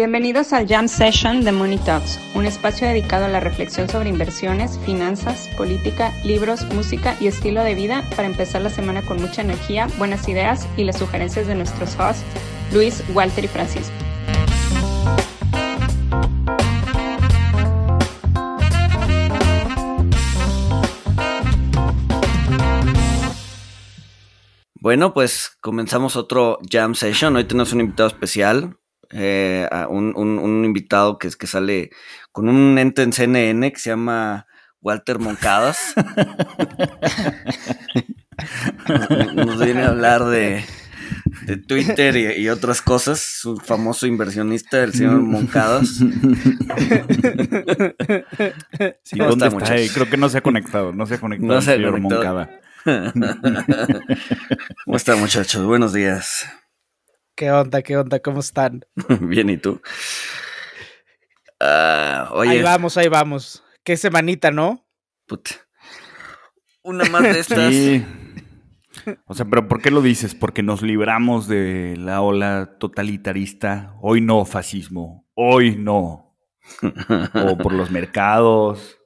Bienvenidos al Jam Session de Money Talks, un espacio dedicado a la reflexión sobre inversiones, finanzas, política, libros, música y estilo de vida para empezar la semana con mucha energía, buenas ideas y las sugerencias de nuestros hosts, Luis, Walter y Francisco. Bueno, pues comenzamos otro jam session. Hoy tenemos un invitado especial, eh, un, invitado que, es que sale con un ente en CNN que se llama Walter Moncadas. nos, viene a hablar de, Twitter y, otras cosas, su famoso inversionista, el señor Moncadas. Sí, ¿dónde está? Creo que no se ha conectado, no se ha conectado el señor Moncada. ¿Cómo están, muchachos? Buenos días. ¿Qué onda? ¿Qué onda? ¿Cómo están? Bien, ¿y tú? Ah, ahí vamos, ahí vamos. Qué semanita, ¿no? Puta. Una más de estas. O sea, pero ¿por qué lo dices? Porque nos libramos de la ola totalitarista. Hoy no, fascismo. Hoy no. o por los mercados.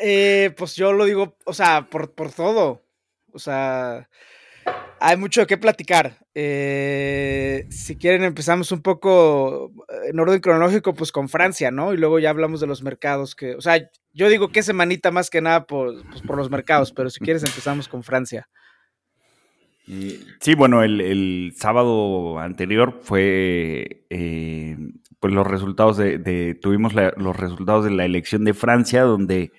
Eh, pues yo lo digo, o sea, por, por todo. O sea, hay mucho que platicar. Eh, si quieren, empezamos un poco eh, en orden cronológico, pues con Francia, ¿no? Y luego ya hablamos de los mercados. que, O sea, yo digo que semanita más que nada por, pues, por los mercados, pero si quieres, empezamos con Francia. Sí, bueno, el, sábado anterior fue eh, pues los resultados de, tuvimos los resultados de la elección de Francia, donde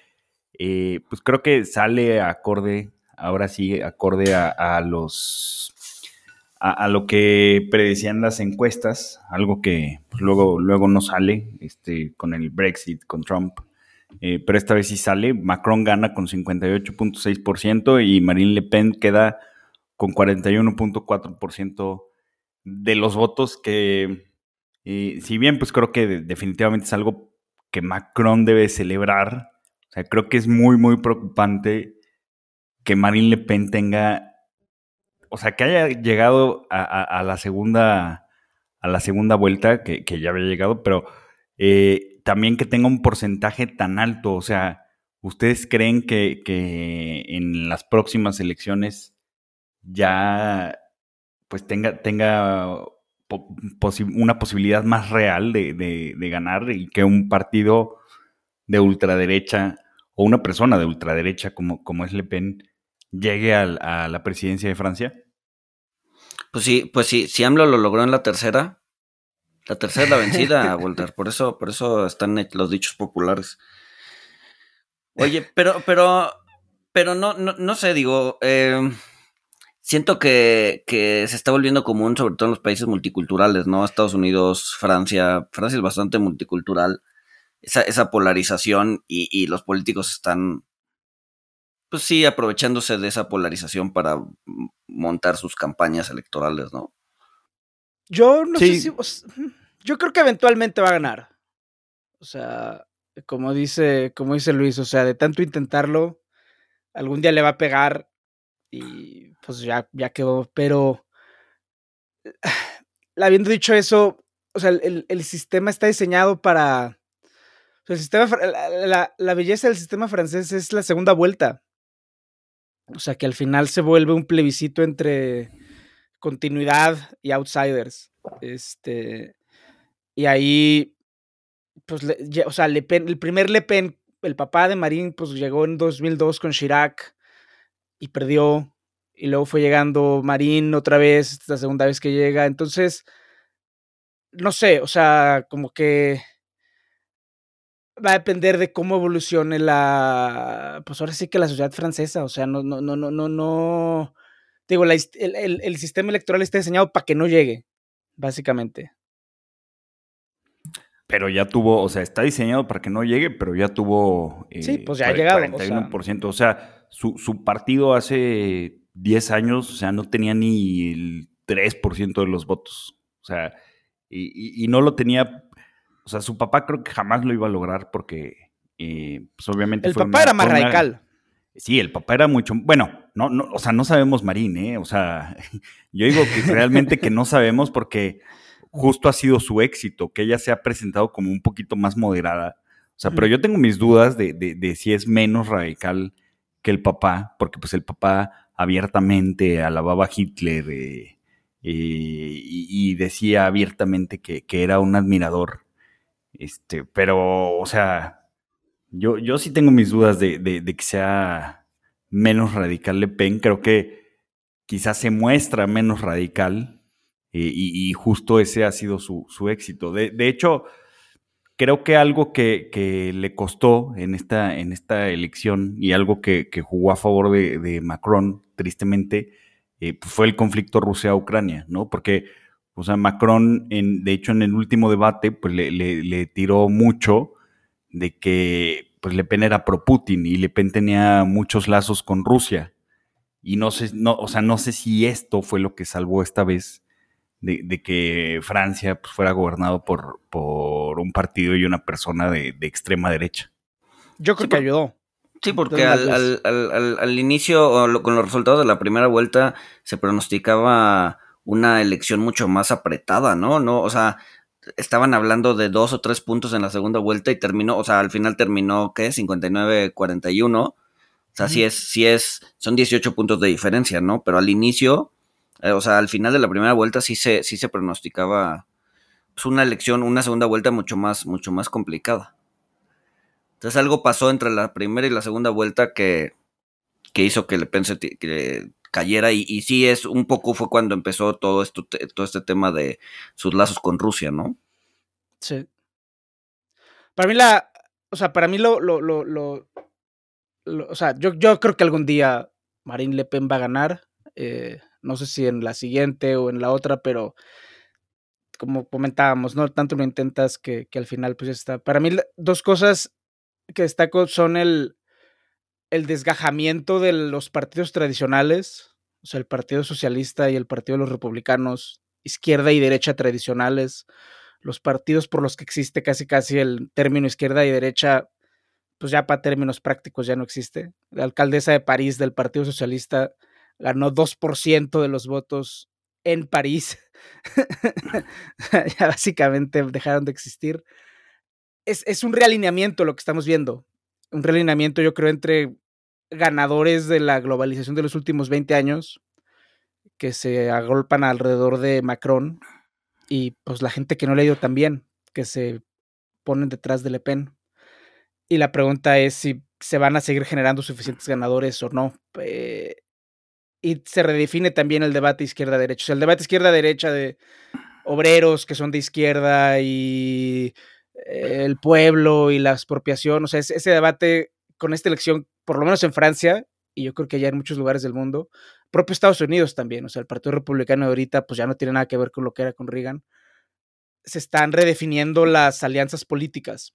pues creo que sale acorde ahora sí, acorde a, los a, lo que predecían las encuestas, algo que pues, luego, luego no sale, este, con el Brexit, con Trump. Eh, pero esta vez sí sale. Macron gana con 58.6% y Marine Le Pen queda con 41.4% de los votos que, eh, si bien pues creo que definitivamente es algo que Macron debe celebrar, o sea, creo que es muy, muy preocupante que Marine Le Pen tenga, o sea, que haya llegado a, la segunda, a la segunda vuelta, que, ya había llegado, pero eh, también que tenga un porcentaje tan alto, o sea, ¿ustedes creen que, en las próximas elecciones ya pues tenga, tenga una posibilidad más real de, ganar y que un partido de ultraderecha o una persona de ultraderecha como, como es Le Pen llegue a la presidencia de Francia? Pues sí, pues sí, si AMLO lo logró en la tercera, la tercera es la vencida, Walter, por eso, por eso están los dichos populares. Oye, pero, pero, pero no, no, no sé, digo, eh, siento que, que, se está volviendo común, sobre todo en los países multiculturales, ¿no? Estados Unidos, Francia, Francia es bastante multicultural, esa, esa polarización y, y los políticos están pues sí, aprovechándose de esa polarización para montar sus campañas electorales, ¿no? Yo no sé si. Yo creo que eventualmente va a ganar. O sea, como dice, como dice Luis, o sea, de tanto intentarlo, algún día le va a pegar y pues ya, ya quedó. Pero habiendo dicho eso, o sea, el, el sistema está diseñado para. el sistema, la, la, belleza del sistema francés es la segunda vuelta. O sea, que al final se vuelve un plebiscito entre continuidad y outsiders. Este, y ahí, pues, o sea, Le Pen, el primer Le Pen, el papá de Marín, pues llegó en 2002 con Chirac y perdió. Y luego fue llegando Marín otra vez, la segunda vez que llega. Entonces, no sé, o sea, como que va a depender de cómo evolucione la, pues ahora sí que la sociedad francesa, o sea, no, no, no, no, no, no, digo, el, el, sistema electoral está diseñado para que no llegue, básicamente. Pero ya tuvo, o sea, está diseñado para que no llegue, pero ya tuvo... Eh, sí, pues ya ha llegado. 41%, o sea, su, su, partido hace 10 años, o sea, no tenía ni el 3% de los votos, o sea, y, y no lo tenía o sea, su papá creo que jamás lo iba a lograr porque, eh, pues obviamente. El papá era más radical. Sí, el papá era mucho. Bueno, no, no, o sea, no sabemos Marín, ¿eh? O sea, yo digo que realmente que no sabemos porque justo ha sido su éxito, que ella se ha presentado como un poquito más moderada. O sea, pero yo tengo mis dudas de, de, si es menos radical que el papá, porque pues el papá abiertamente alababa a Hitler eh, eh, y, decía abiertamente que, que, era un admirador. Este, pero, o sea, yo, yo sí tengo mis dudas de, de que sea menos radical Le Pen. Creo que quizás se muestra menos radical eh, y, justo ese ha sido su, éxito. De, hecho, creo que algo que, le costó en esta, en esta elección y algo que, jugó a favor de, Macron, tristemente, eh, pues fue el conflicto Rusia-Ucrania, ¿no? Porque, o sea, Macron, en, de hecho, en el último debate, pues le, tiró mucho de que pues Le Pen era pro Putin y Le Pen tenía muchos lazos con Rusia. Y no sé, no, o sea, no sé si esto fue lo que salvó esta vez de, que Francia pues, fuera gobernado por, por un partido y una persona de, extrema derecha. Yo creo que ayudó. Sí, porque al, al, inicio, con los resultados de la primera vuelta, se pronosticaba una elección mucho más apretada, ¿no? No, o sea, estaban hablando de dos o tres puntos en la segunda vuelta y terminó, o sea, al final terminó, ¿qué? 59-41. O sea, sí es, sí es, son 18 puntos de diferencia, ¿no? Pero al inicio, eh, o sea, al final de la primera vuelta sí se, sí se pronosticaba pues, una elección, una segunda vuelta mucho más, mucho más complicada. Entonces algo pasó entre la primera y la segunda vuelta que, que hizo que Le pensé que cayera y, sí es un poco fue cuando empezó todo esto todo este tema de sus lazos con Rusia, ¿no? Sí. Para mí la, o sea, para mí lo, lo, lo, lo, o sea, yo, yo creo que algún día Marine Le Pen va a ganar. Eh, no sé si en la siguiente o en la otra, pero como comentábamos, ¿no? Tanto lo intentas que, que al final pues está. Para mí dos cosas que destaco son el, el desgajamiento de los partidos tradicionales, o sea, el Partido Socialista y el Partido de los Republicanos, izquierda y derecha tradicionales, los partidos por los que existe casi casi el término izquierda y derecha, pues ya para términos prácticos ya no existe. La alcaldesa de París del Partido Socialista ganó 2% de los votos en París. ya básicamente dejaron de existir. Es, es, un realineamiento lo que estamos viendo. Un realineamiento, yo creo, entre ganadores de la globalización de los últimos 20 años que se agolpan alrededor de Macron y pues la gente que no le ha ido tan bien, que se ponen detrás de Le Pen. Y la pregunta es si se van a seguir generando suficientes ganadores o no. Eh, y se redefine también el debate izquierda-derecha. O sea, el debate izquierda-derecha de obreros que son de izquierda y eh, el pueblo y la expropiación. O sea, ese debate con esta elección, por lo menos en Francia, y yo creo que ya en muchos lugares del mundo, propio Estados Unidos también. O sea, el Partido Republicano de ahorita, pues ya no tiene nada que ver con lo que era con Reagan. Se están redefiniendo las alianzas políticas.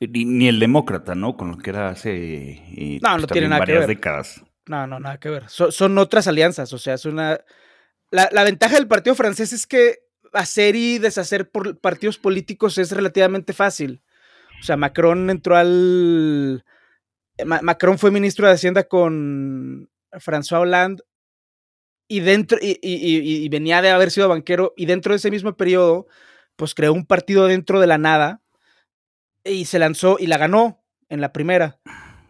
Ni, el demócrata, ¿no? Con lo que era hace. Eh, no, no pues, tiene nada que ver. décadas. No, no, nada que ver. son otras alianzas, o sea, es una... La, ventaja del partido francés es que hacer y deshacer por partidos políticos es relativamente fácil. O sea, Macron entró al... Macron fue ministro de Hacienda con François Hollande y dentro y, y, venía de haber sido banquero y dentro de ese mismo periodo pues creó un partido dentro de la nada y se lanzó y la ganó en la primera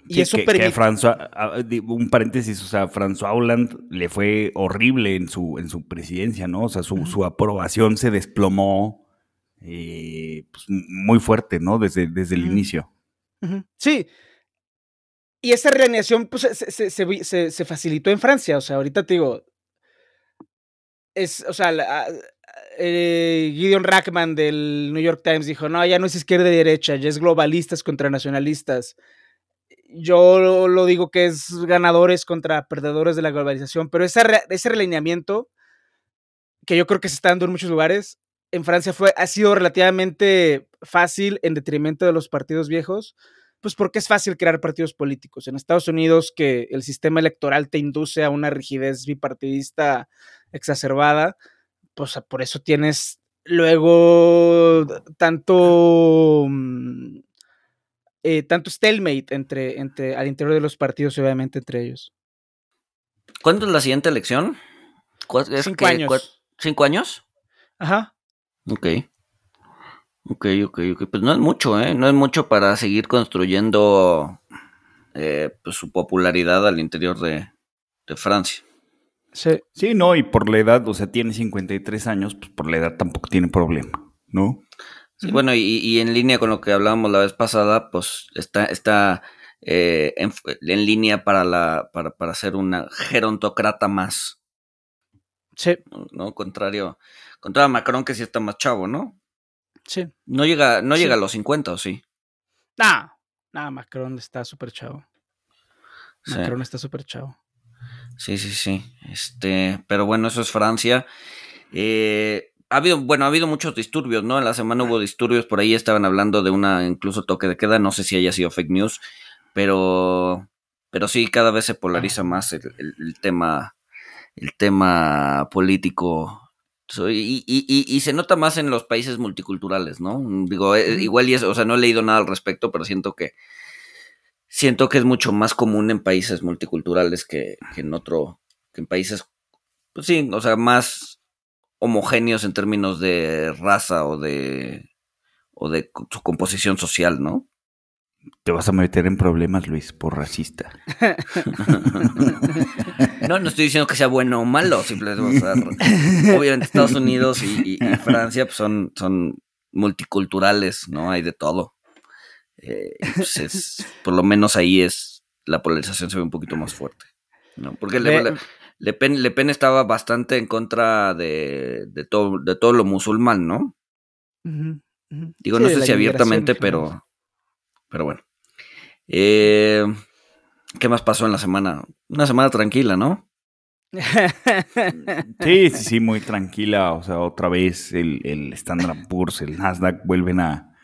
y eso permite. François, ah, un paréntesis, o sea, François Hollande le fue horrible en su, en su presidencia, ¿no? O sea, su, aprobación se desplomó eh, pues, muy fuerte, ¿no? Desde, desde el inicio. Sí. Y esa realineación pues, se, se, se, facilitó en Francia. O sea, ahorita te digo. Es, o sea, ah, eh, Gideon Rackman del New York Times dijo: No, ya no es izquierda y derecha, ya es globalistas contra nacionalistas yo lo digo que es ganadores contra perdedores de la globalización, pero ese, ese relineamiento, que yo creo que se está dando en muchos lugares, en Francia fue, ha sido relativamente fácil en detrimento de los partidos viejos, pues porque es fácil crear partidos políticos. En Estados Unidos, que el sistema electoral te induce a una rigidez bipartidista exacerbada, pues por eso tienes luego tanto mm, eh, tanto stalemate entre, entre, al interior de los partidos y obviamente entre ellos. ¿Cuándo es la siguiente elección? cinco años. ¿Cinco años? Ajá. Ok. Ok, ok, ok. Pues no es mucho, ¿eh? No es mucho para seguir construyendo eh, pues, su popularidad al interior de, Francia. Sí. sí, no, y por la edad, o sea, tiene 53 años, pues por la edad tampoco tiene problema, ¿no? Sí, bueno, y, en línea con lo que hablábamos la vez pasada, pues está, está eh, en, línea para, la, para, para ser una gerontócrata más. Sí. ¿No? Contrario, contrario a Macron, que sí está más chavo, ¿no? Sí. No llega, no llega a los 50, ¿o sí? No, no, Macron está súper chavo. Macron está súper chavo. Sí, sí, sí. Este, pero bueno, eso es Francia. Eh, ha habido, bueno, ha habido muchos disturbios, ¿no? En la semana hubo disturbios, por ahí estaban hablando de una incluso toque de queda, no sé si haya sido fake news, pero, pero sí, cada vez se polariza más el tema, el tema político y, se nota más en los países multiculturales, ¿no? Digo, eh, igual y eso, o sea, no he leído nada al respecto, pero siento que siento que es mucho más común en países multiculturales que, en otro, que en países, pues sí, o sea, más homogéneos en términos de raza o de o de su composición social, ¿no? Te vas a meter en problemas, Luis, por racista. no, no estoy diciendo que sea bueno o malo, simplemente, obviamente Estados Unidos y, Francia pues, son, son multiculturales, ¿no? Hay de todo. Eh, pues, por lo menos ahí es, la polarización se ve un poquito más fuerte, ¿no? Porque Le, Pen, estaba bastante en contra de, todo, de todo lo musulmán, ¿no? Digo, no sé si abiertamente, pero pero bueno. Eh, ¿Qué más pasó en la semana? Una semana tranquila, ¿no? Sí, sí, sí, muy tranquila. O sea, otra vez el, el Standard Poor's, el Nasdaq vuelven a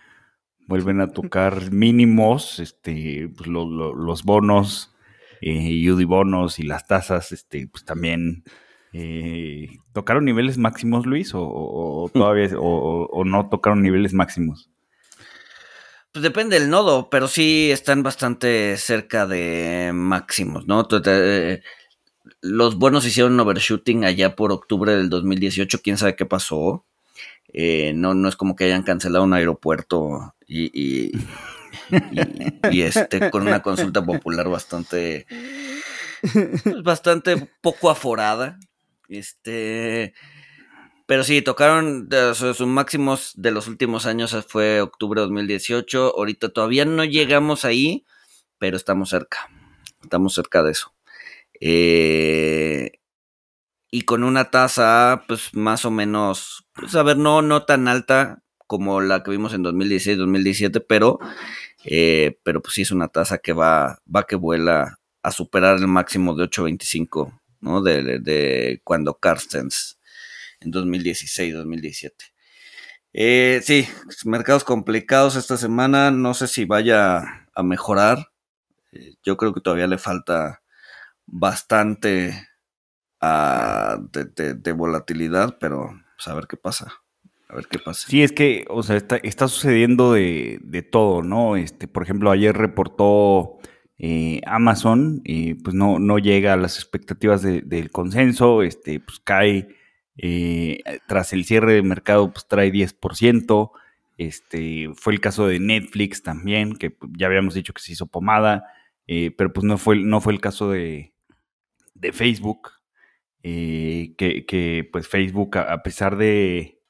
vuelven a tocar mínimos, este, pues los bonos, eh, UDI bonos y las tasas, este, pues también eh, tocaron niveles máximos, Luis, o, todavía o, no tocaron niveles máximos. Pues depende del nodo, pero sí están bastante cerca de máximos, ¿no? Eh, los buenos hicieron overshooting allá por octubre del 2018, quién sabe qué pasó. Eh, no, no es como que hayan cancelado un aeropuerto y, este, con una consulta popular bastante, pues bastante poco aforada. Este, pero sí, tocaron sus máximos de los últimos años, fue octubre de 2018. Ahorita todavía no llegamos ahí, pero estamos cerca. Estamos cerca de eso. Eh, y con una tasa, pues más o menos, pues a ver, no, no tan alta como la que vimos en 2016-2017, pero, eh, pero pues sí es una tasa que va, va que vuela a superar el máximo de 8.25, ¿no? De, de cuando Carstens en 2016, 2017. Eh, sí, mercados complicados esta semana. No sé si vaya a mejorar. Eh, yo creo que todavía le falta bastante de, volatilidad, pero pues, a ver qué pasa. A ver qué pasa. Sí, es que, o sea, está, sucediendo de, todo, ¿no? Este, por ejemplo, ayer reportó eh, Amazon y pues no, no llega a las expectativas del consenso, este, pues cae eh, tras el cierre de mercado, pues trae 10%. Este, fue el caso de Netflix también, que ya habíamos dicho que se hizo pomada, eh, pero pues no fue, no fue el caso de, Facebook, eh, que, pues Facebook, a, pesar de,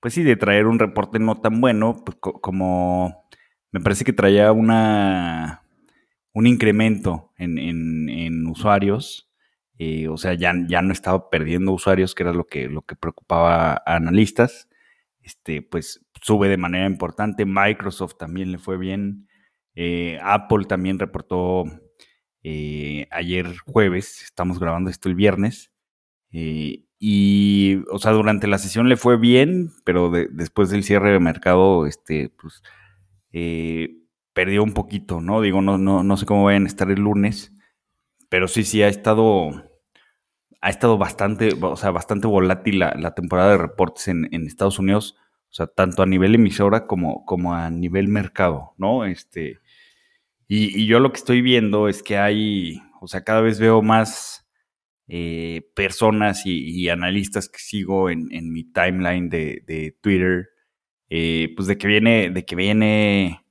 pues sí, de traer un reporte no tan bueno, pues como me parece que traía una, un incremento en, en usuarios, eh, o sea, ya, ya no estaba perdiendo usuarios, que era lo que, lo que preocupaba a analistas. Este, pues sube de manera importante. Microsoft también le fue bien. Eh, Apple también reportó eh, ayer jueves, estamos grabando esto el viernes. y, o sea, durante la sesión le fue bien, pero después del cierre de mercado, este, pues, perdió un poquito, ¿no? Digo, no, no, no sé cómo vayan a estar el lunes pero sí, sí, ha estado, ha estado bastante, o sea, bastante volátil la, temporada de reportes en, Estados Unidos, o sea, tanto a nivel emisora como, como a nivel mercado, ¿no? Este, y, yo lo que estoy viendo es que hay, o sea, cada vez veo más eh, personas y, analistas que sigo en, mi timeline de, Twitter, eh, pues de que viene, de que viene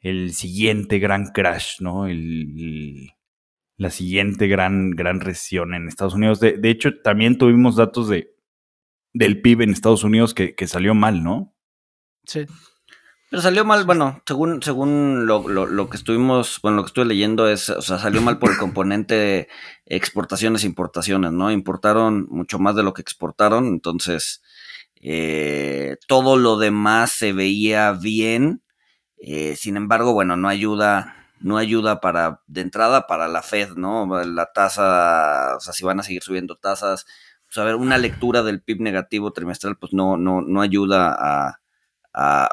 el siguiente gran crash, ¿no? El, la siguiente gran, gran recesión en Estados Unidos. De, hecho, también tuvimos datos de, del PIB en Estados Unidos que, que salió mal, ¿no? Sí. Pero salió mal, bueno, según, según lo, lo, que estuvimos, bueno, lo que estuve leyendo es, o sea, salió mal por el componente de exportaciones e importaciones, ¿no? Importaron mucho más de lo que exportaron, entonces eh, todo lo demás se veía bien, eh, sin embargo, bueno, no ayuda, no ayuda para, de entrada para la Fed, ¿no? La tasa, o sea, si van a seguir subiendo tasas, pues a ver, una lectura del PIB negativo trimestral, pues no, no, no ayuda a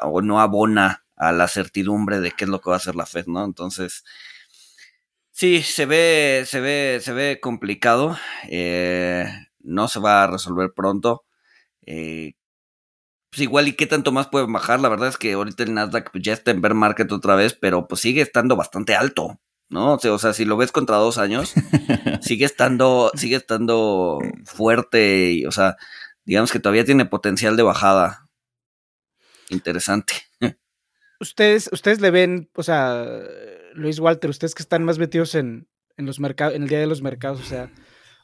o no abona a la certidumbre de qué es lo que va a hacer la Fed, ¿no? Entonces, sí, se ve, se ve, se ve complicado. Eh, no se va a resolver pronto. Eh, pues igual y qué tanto más puede bajar. La verdad es que ahorita el Nasdaq pues, ya está en bear market otra vez, pero pues sigue estando bastante alto, ¿no? O sea, si lo ves contra dos años, sigue estando, sigue estando fuerte y, o sea, digamos que todavía tiene potencial de bajada interesante. Ustedes, ustedes le ven, o sea, Luis Walter, ustedes que están más metidos en, en los mercados, en el día de los mercados, o sea,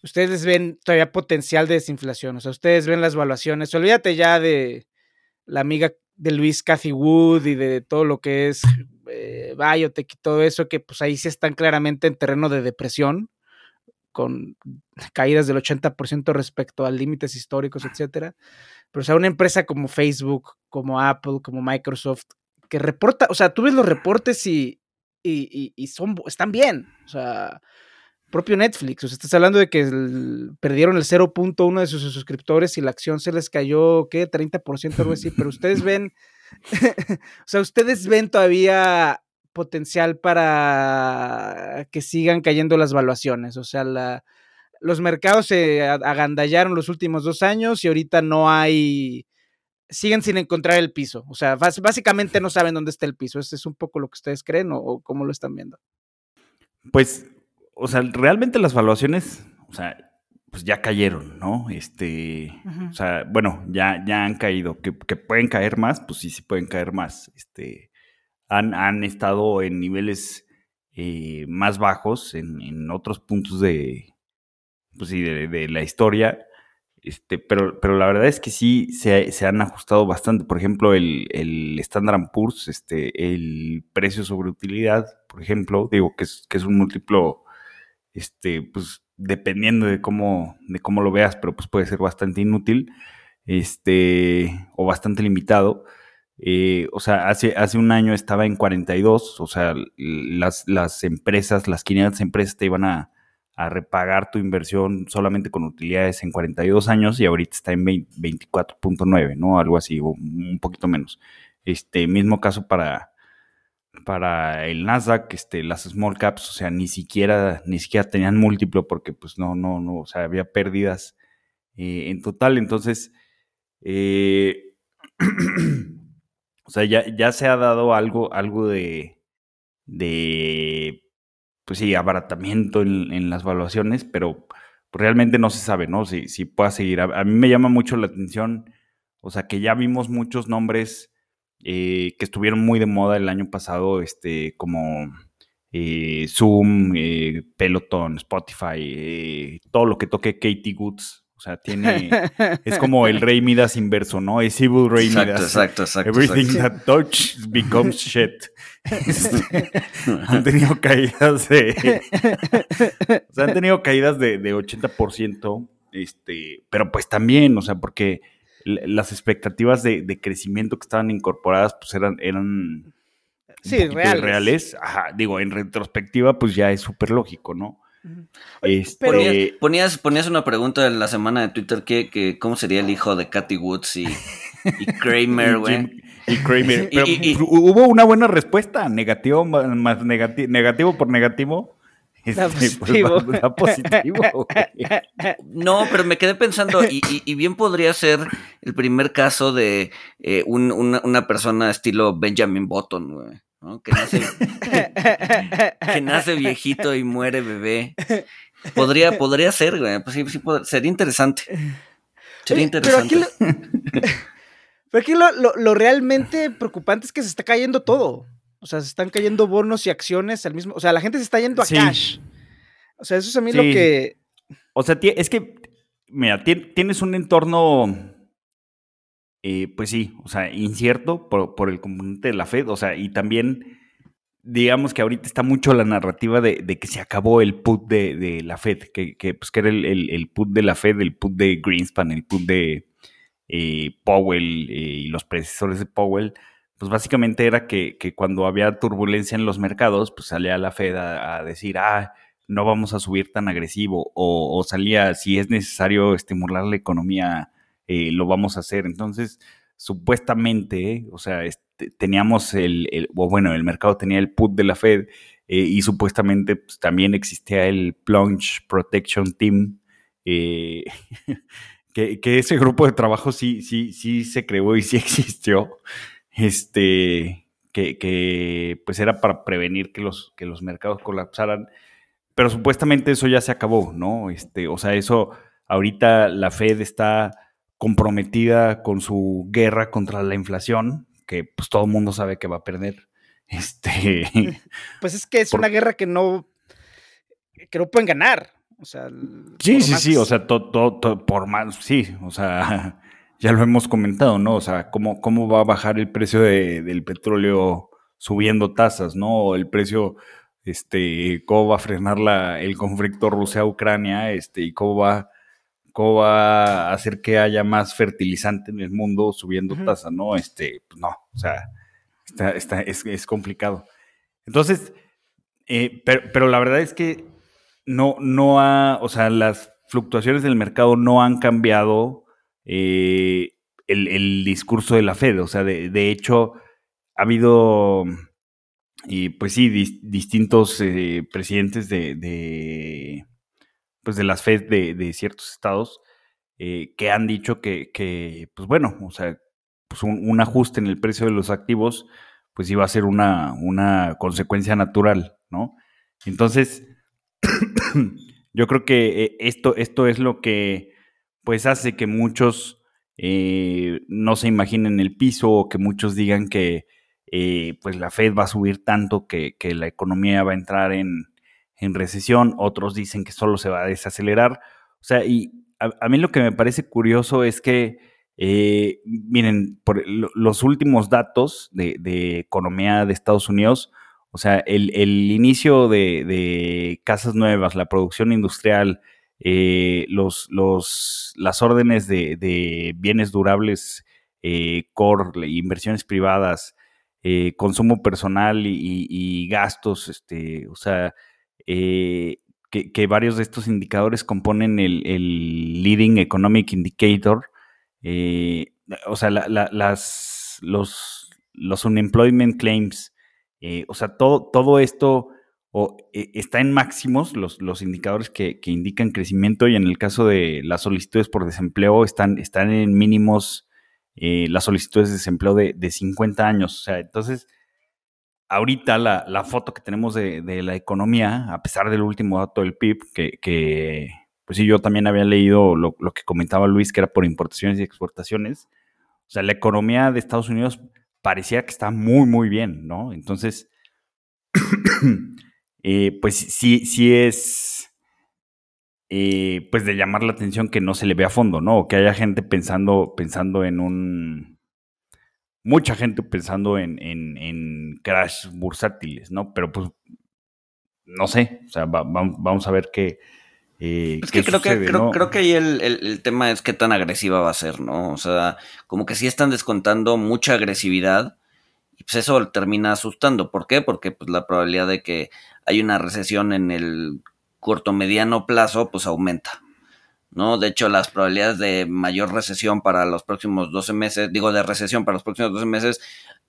ustedes ven todavía potencial de desinflación, o sea, ustedes ven las evaluaciones, olvídate ya de la amiga de Luis Cathy Wood y de todo lo que es eh, biotech y todo eso, que pues ahí sí están claramente en terreno de depresión, con caídas del 80% respecto a límites históricos, etcétera. Pero o sea, una empresa como Facebook, como Apple, como Microsoft, que reporta, o sea, tú ves los reportes y, y, son, están bien. O sea, propio Netflix, o sea, estás hablando de que perdieron el 0.1 de sus suscriptores y la acción se les cayó, ¿qué? 30% algo así, pero ustedes ven, o sea, ustedes ven todavía potencial para que sigan cayendo las valuaciones, o sea, la, los mercados se agandallaron los últimos dos años y ahorita no hay, siguen sin encontrar el piso. O sea, básicamente no saben dónde está el piso. ¿Ese es un poco lo que ustedes creen o, cómo lo están viendo? Pues, o sea, realmente las valuaciones, o sea, pues ya cayeron, ¿no? Este, o sea, bueno, ya, ya han caído. ¿Que, pueden caer más? Pues sí, sí pueden caer más. Este, han, han estado en niveles eh, más bajos en otros puntos de, pues sí, de, la historia. Este, pero, pero la verdad es que sí se, han ajustado bastante. Por ejemplo, el, el Standard Poor's, este, el precio sobre utilidad, por ejemplo, digo que es, que es un múltiplo, este, pues dependiendo de cómo, de cómo lo veas, pero pues puede ser bastante inútil, este, o bastante limitado. Eh, o sea, hace, hace un año estaba en 42, o sea, las, las empresas, las 500 empresas te iban a, a repagar tu inversión solamente con utilidades en 42 años y ahorita está en 24.9, ¿no? Algo así, o un poquito menos. Este mismo caso para, para el Nasdaq, este, las small caps, o sea, ni siquiera, ni siquiera tenían múltiplo porque pues no, no, no, o sea, había pérdidas eh, en total. Entonces, eh, o sea, ya, ya se ha dado algo, algo de, de pues sí, abaratamiento en, las valuaciones, pero realmente no se sabe, ¿no? Si, si pueda seguir. A, mí me llama mucho la atención, o sea, que ya vimos muchos nombres eh, que estuvieron muy de moda el año pasado, este, como eh, Zoom, eh, Peloton, Spotify, todo lo que toque Katie Goods, o sea, tiene. Es como el Rey Midas inverso, ¿no? Es Evil Rey Midas. Exacto, exacto. Everything that touches becomes shit. Este, han tenido caídas de. o sea, han tenido caídas de, de 80%. Este, pero pues también, o sea, porque las expectativas de, de crecimiento que estaban incorporadas, pues eran, eran sí, reales. reales. Ajá, digo, en retrospectiva, pues ya es súper lógico, ¿no? Este, ponías, ponías una pregunta en la semana de Twitter que, que cómo sería el hijo de Cathy Woods y, Kramer, güey. Y Kramer. hubo una buena respuesta, negativo, más negativo, negativo por negativo. Este, pues, positivo. No, pero me quedé pensando, y, bien podría ser el primer caso de eh, una, persona estilo Benjamin Button, Que nace, que nace viejito y muere bebé. Podría, podría ser, güey. Pues sí, sí sería interesante. Sería interesante. Pero aquí, lo, lo, realmente preocupante es que se está cayendo todo. O sea, se están cayendo bonos y acciones al mismo. O sea, la gente se está yendo a cash. O sea, eso es a mí lo que. O sea, es que, mira, tienes un entorno. Eh, pues sí, o sea, incierto por, por, el componente de la Fed, o sea, y también digamos que ahorita está mucho la narrativa de, que se acabó el put de, la Fed, que, pues, que era el, put de la Fed, el put de Greenspan, el put de eh, Powell eh, y los predecesores de Powell, pues básicamente era que, cuando había turbulencia en los mercados, pues salía la Fed a, decir, ah, no vamos a subir tan agresivo, o, salía, si es necesario estimular la economía, eh, lo vamos a hacer. Entonces, supuestamente, o sea, este, teníamos el, o bueno, el mercado tenía el put de la Fed eh, y supuestamente pues, también existía el Plunge Protection Team, eh, que, ese grupo de trabajo sí, sí, sí se creó y sí existió, este, que, que pues era para prevenir que los, que los mercados colapsaran, pero supuestamente eso ya se acabó, ¿no? Este, o sea, eso, ahorita la Fed está comprometida con su guerra contra la inflación, que pues todo el mundo sabe que va a perder. Este. Pues es que es una guerra que no. que no pueden ganar. O sea. Sí, sí, sí. O sea, todo, por más. Sí, o sea, ya lo hemos comentado, ¿no? O sea, cómo, cómo va a bajar el precio del petróleo subiendo tasas, ¿no? El precio. Este, cómo va a frenar la, el conflicto Rusia-Ucrania, este, y cómo va cómo va a hacer que haya más fertilizante en el mundo subiendo tasa, ¿no? Este, pues no, o sea, está, es, complicado. Entonces, eh, pero, la verdad es que no, no ha, o sea, las fluctuaciones del mercado no han cambiado eh, el, discurso de la Fed, o sea, de, hecho, ha habido, y pues sí, distintos eh, presidentes de pues, de las FED de, ciertos estados eh, que han dicho que, pues bueno, o sea, pues un, ajuste en el precio de los activos, pues iba a ser una, una consecuencia natural, ¿no? Entonces, yo creo que esto, esto es lo que pues hace que muchos eh, no se imaginen el piso o que muchos digan que pues la Fed va a subir tanto que, que la economía va a entrar en, en recesión, otros dicen que solo se va a desacelerar. O sea, y a, mí lo que me parece curioso es que, eh, miren, por los últimos datos de, economía de Estados Unidos, o sea, el, inicio de, casas nuevas, la producción industrial, eh, los, los, las órdenes de, bienes durables, eh, core, inversiones privadas, consumo personal y, gastos, este, o sea, eh, que, varios de estos indicadores componen el, Leading Economic Indicator. Eh, o sea, las, los, los unemployment claims, eh, o sea, todo, todo esto está en máximos, los, los indicadores que, indican crecimiento, y en el caso de las solicitudes por desempleo están, están en mínimos las solicitudes de desempleo de, de 50 años. O sea, entonces ahorita la, foto que tenemos de, la economía, a pesar del último dato del PIB, que, pues sí, yo también había leído lo, que comentaba Luis, que era por importaciones y exportaciones. O sea, la economía de Estados Unidos parecía que está muy, muy bien, ¿no? Entonces, eh, pues sí, sí es, eh, pues de llamar la atención que no se le vea a fondo, ¿no? O que haya gente pensando, pensando en un mucha gente pensando en, en, crash bursátiles, ¿no? Pero pues, no sé, o sea, vamos a ver qué. Eh, es que creo que creo, que ahí el, tema es qué tan agresiva va a ser, ¿no? O sea, como que sí están descontando mucha agresividad y pues eso termina asustando. ¿Por qué? Porque pues la probabilidad de que hay una recesión en el corto mediano plazo pues aumenta. ¿no? De hecho, las probabilidades de mayor recesión para los próximos 12 meses, digo, de recesión para los próximos 12 meses,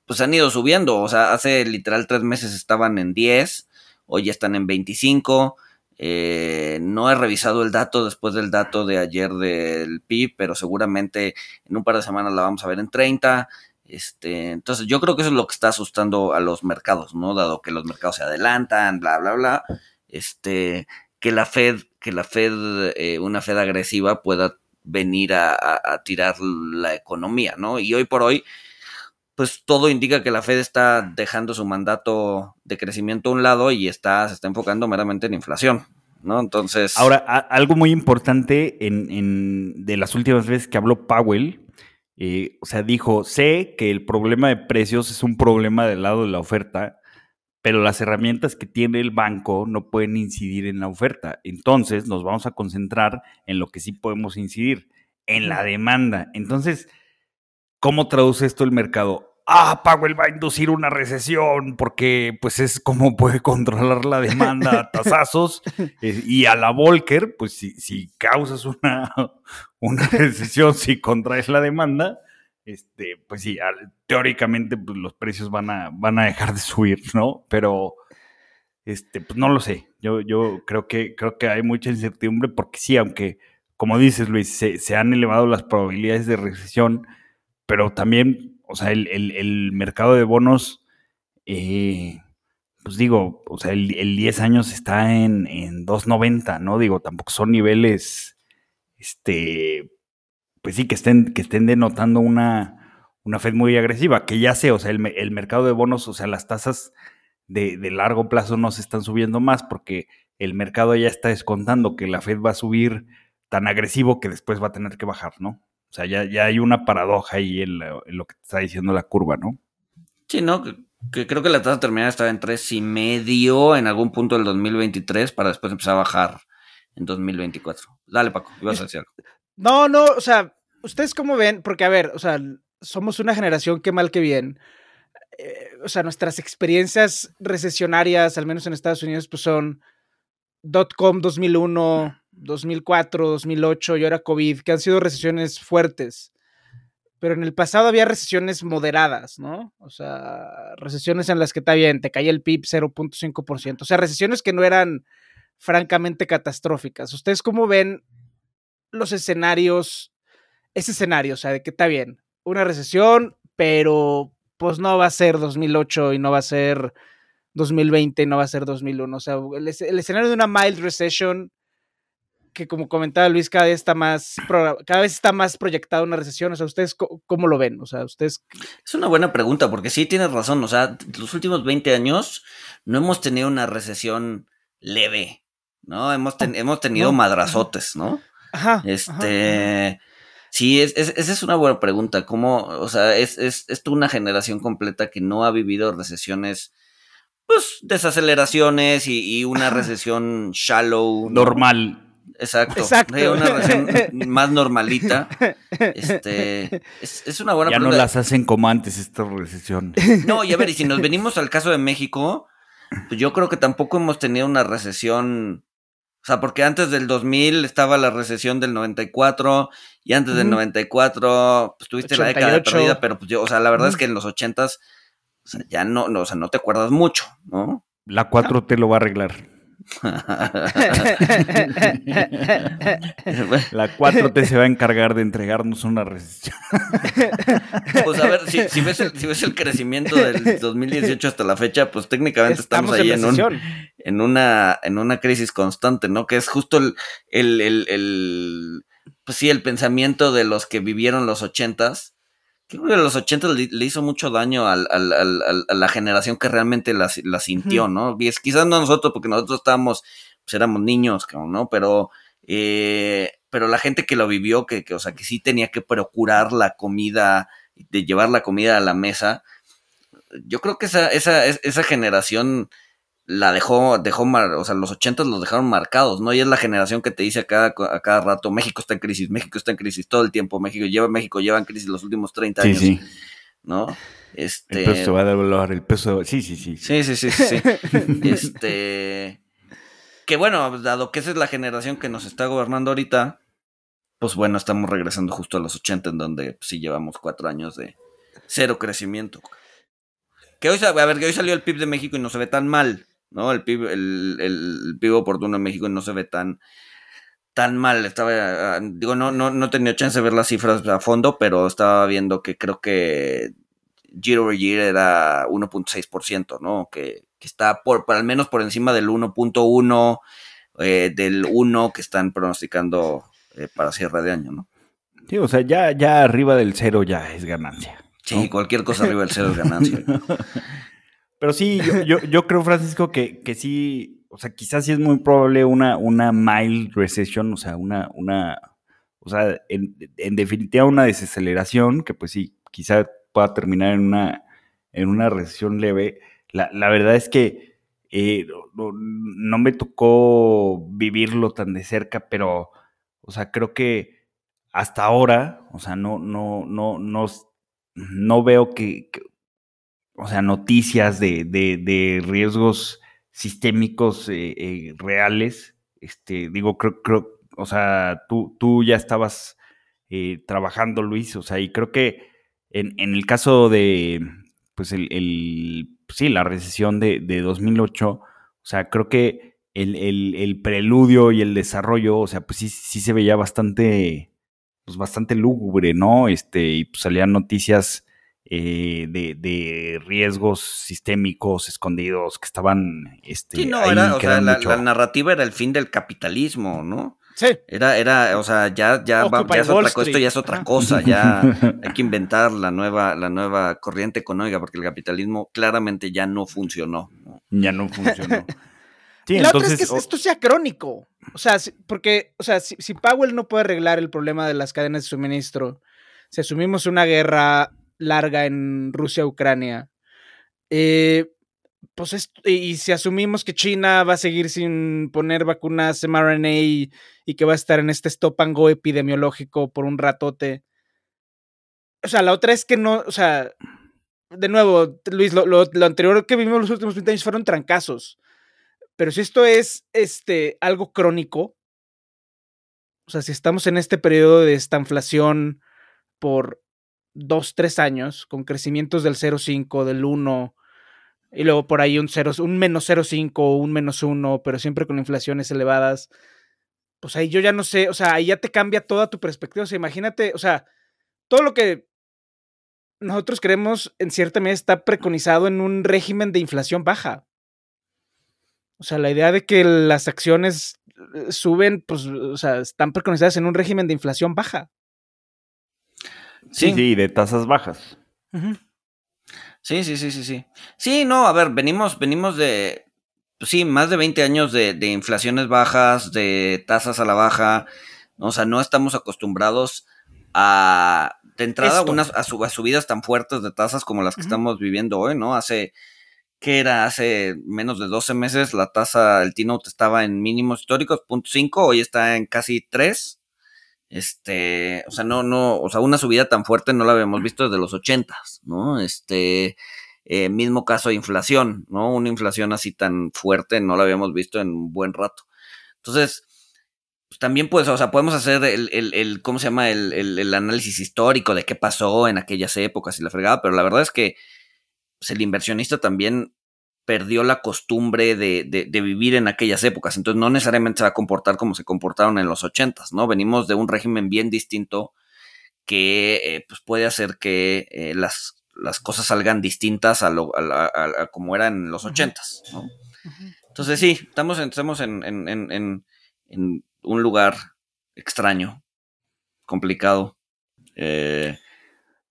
pues han ido subiendo. O sea, hace literal tres meses estaban en 10, hoy están en 25. Eh, no he revisado el dato después del dato de ayer del PIB, pero seguramente en un par de semanas la vamos a ver en 30. Este, entonces yo creo que eso es lo que está asustando a los mercados, ¿no? Dado que los mercados se adelantan, bla, bla, bla. Este, que la Fed, que la Fed, eh, una Fed agresiva pueda venir a, tirar la economía, ¿no? Y hoy por hoy, pues todo indica que la Fed está dejando su mandato de crecimiento a un lado y está, se está enfocando meramente en inflación, ¿no? Entonces. Ahora, algo muy importante en, de las últimas veces que habló Powell, eh, o sea, dijo, sé que el problema de precios es un problema del lado de la oferta, pero las herramientas que tiene el banco no pueden incidir en la oferta. Entonces, nos vamos a concentrar en lo que sí podemos incidir, en la demanda. Entonces, ¿cómo traduce esto el mercado? Ah, Powell va a inducir una recesión porque pues es como puede controlar la demanda a tasazos eh, y a la Volcker, pues si, si causas una, una recesión, si contraes la demanda, este, pues sí, teóricamente pues, los precios van a, van a dejar de subir, ¿no? Pero este, pues no lo sé. Yo, yo creo que creo que hay mucha incertidumbre porque sí, aunque, como dices, Luis, se, se han elevado las probabilidades de recesión, pero también o sea, el, mercado de bonos, eh, pues digo, o sea, el, 10 años está en, en 2.90, ¿no? Digo, tampoco son niveles, este, pues sí, que estén, que estén denotando una, una Fed muy agresiva, que ya sé, o sea, el, mercado de bonos, o sea, las tasas de, de, largo plazo no se están subiendo más porque el mercado ya está descontando que la Fed va a subir tan agresivo que después va a tener que bajar, ¿no? O sea, ya, ya hay una paradoja ahí en, lo que está diciendo la curva, ¿no? Sí, ¿no? Que, creo que la tasa terminal estaba en tres y medio en algún punto del 2023 para después empezar a bajar en 2024. Dale, Paco, ibas a decir algo. No, no, o sea, ¿ustedes cómo ven? Porque, a ver, o sea, somos una generación que mal que bien. Eh, o sea, nuestras experiencias recesionarias, al menos en Estados Unidos, pues son dot-com 2001, 2004, 2008 y ahora COVID, que han sido recesiones fuertes. Pero en el pasado había recesiones moderadas, ¿no? O sea, recesiones en las que está bien, te caía el PIB 0.5%. O sea, recesiones que no eran francamente catastróficas. ¿Ustedes cómo ven los escenarios, ese escenario? O sea, de que está bien, una recesión, pero pues no va a ser 2008 y no va a ser 2020 y no va a ser 2001. O sea, el escenario de una mild recession que como comentaba Luis, cada vez está más, cada vez está más proyectada una recesión. O sea, ¿ustedes cómo lo ven? O sea, ustedes... Es una buena pregunta, porque sí tienes razón. O sea, los últimos 20 años no hemos tenido una recesión leve, ¿no? Hemos, hemos tenido madrazotes, ¿no? Ajá. Este... Sí, es, esa es una buena pregunta. ¿Cómo, o sea, es, es, es una generación completa que no ha vivido recesiones pues desaceleraciones y, una recesión shallow. Normal. Exacto. Exacto. Una recesión más normalita. Este, es, una buena Ya no las hacen como antes esta recesión. No, y a ver, y si nos venimos al caso de México, pues yo creo que tampoco hemos tenido una recesión. O sea, porque antes del 2000 estaba la recesión del 94 y antes del 94 pues tuviste la década de perdida, pero pues yo, o sea, la verdad es que en los 80s o sea, ya no, no, o sea, no te acuerdas mucho, ¿no? La 4 te lo va a arreglar. La 4T se va a encargar de entregarnos una recesión. Pues a ver, si, ves, el, crecimiento del 2018 hasta la fecha, pues técnicamente estamos, ahí en, en, una, en una crisis constante, ¿no? Que es justo el, el, pues sí, el pensamiento de los que vivieron los ochentas. Creo que los ochentas le, hizo mucho daño al, a la generación que realmente la, sintió, ¿no? Y es, quizás no nosotros, porque nosotros estábamos, pues éramos niños, ¿no? Pero, eh, pero la gente que lo vivió, que, que, o sea, que sí tenía que procurar la comida, de llevar la comida a la mesa, yo creo que esa, esa, esa generación la dejó, dejó, o sea, los ochentas los dejaron marcados, ¿no? Y es la generación que te dice a cada, a cada rato, México está en crisis, México está en crisis todo el tiempo, México lleva, México lleva en crisis los últimos 30 años, sí, ¿no? Este... El peso va a devaluar, el peso, sí, sí, sí. Sí, sí, sí, sí. este... Que bueno, dado que esa es la generación que nos está gobernando ahorita, pues bueno, estamos regresando justo a los 80 en donde pues, sí llevamos cuatro años de cero crecimiento. Que hoy, a ver, que hoy salió el PIB de México y no se ve tan mal, ¿no? El PIB, el, el PIB oportuno en México no se ve tan, tan mal. Estaba, ah, digo, no, no, no tenía chance de ver las cifras a fondo, pero estaba viendo que creo que year over year era 1.6%, ¿no? Que, que está por, por, al menos por encima del 1.1, eh, del 1 que están pronosticando eh, para cierre de año, ¿no? Sí, o sea, ya, ya arriba del cero ya es ganancia. Sí, cualquier cosa arriba del cero es ganancia. Pero sí, yo, yo, yo creo, Francisco, que, que, sí, o sea, quizás sí es muy probable una, una mild recession, o sea, una, una, o sea, en, en definitiva una desaceleración, que pues sí, quizá pueda terminar en una, en una recesión leve. La, la verdad es que eh, no, no, me tocó vivirlo tan de cerca, pero, o sea, creo que hasta ahora, o sea, no, no, no, no, no veo que o sea, noticias de, de, de riesgos sistémicos eh, eh, reales. Este, digo, creo, creo, o sea, tú, tú ya estabas eh, trabajando, Luis, o sea, y creo que en, en el caso de, pues, el, el sí, la recesión de, de 2008, o sea, creo que el, el, el, preludio y el desarrollo, o sea, pues sí, sí se veía bastante, pues bastante lúgubre, ¿no? Este, y pues salían noticias eh, de, de, riesgos sistémicos escondidos que estaban, este, sí, no, ahí, era, o sea, la, la, narrativa era el fin del capitalismo, ¿no? Sí. Era, era, o sea, ya, ya, va, ya es otra cosa, esto ya es otra cosa, ya hay que inventar la nueva, la nueva corriente económica, porque el capitalismo claramente ya no funcionó. Ya no funcionó. Sí, la entonces, otra es que esto sea crónico. O sea, porque, o sea, si, si, Powell no puede arreglar el problema de las cadenas de suministro, si asumimos una guerra larga en Rusia-Ucrania, eh, pues es, y si asumimos que China va a seguir sin poner vacunas mRNA y, y, que va a estar en este stop and go epidemiológico por un ratote. O sea, la otra es que no, o sea, de nuevo, Luis, lo, lo, lo anterior que vimos los últimos 20 años fueron trancazos. Pero si esto es este, algo crónico, o sea, si estamos en este periodo de estanflación por dos, tres años, con crecimientos del 0,5, del 1, y luego por ahí un, 0, un menos 0,5, un menos 1, pero siempre con inflaciones elevadas, pues ahí yo ya no sé, o sea, ahí ya te cambia toda tu perspectiva. O sea, imagínate, o sea, todo lo que nosotros creemos en cierta medida está preconizado en un régimen de inflación baja. O sea, la idea de que las acciones eh, suben, pues, o sea, están preconizadas en un régimen de inflación baja. Sí, sí, de tasas bajas. Uh -huh. Sí, sí, sí, sí, sí. Sí, no, a ver, venimos, venimos de, pues sí, más de 20 años de, de inflaciones bajas, de tasas a la baja. ¿no? O sea, no estamos acostumbrados a, de entrada, unas, a, a, subidas tan fuertes de tasas como las que uh -huh. estamos viviendo hoy, ¿no? Hace que era hace menos de 12 meses, la tasa del T-Note estaba en mínimos históricos, 0.5, hoy está en casi 3. Este, o sea, no, no, o sea, una subida tan fuerte no la habíamos visto desde los 80, ¿no? Este, eh, mismo caso de inflación, ¿no? Una inflación así tan fuerte no la habíamos visto en un buen rato. Entonces, pues también pues, o sea, podemos hacer el, el, el ¿cómo se llama? El, el, análisis histórico de qué pasó en aquellas épocas y la fregada, pero la verdad es que pues, el inversionista también perdió la costumbre de, de, de, vivir en aquellas épocas, entonces no necesariamente se va a comportar como se comportaron en los ochentas, ¿no? Venimos de un régimen bien distinto que eh, pues puede hacer que eh, las, las cosas salgan distintas a, lo, a, como eran en los ochentas, ¿no? Entonces sí, estamos, estamos en, en, en, en, un lugar extraño, complicado. Eh,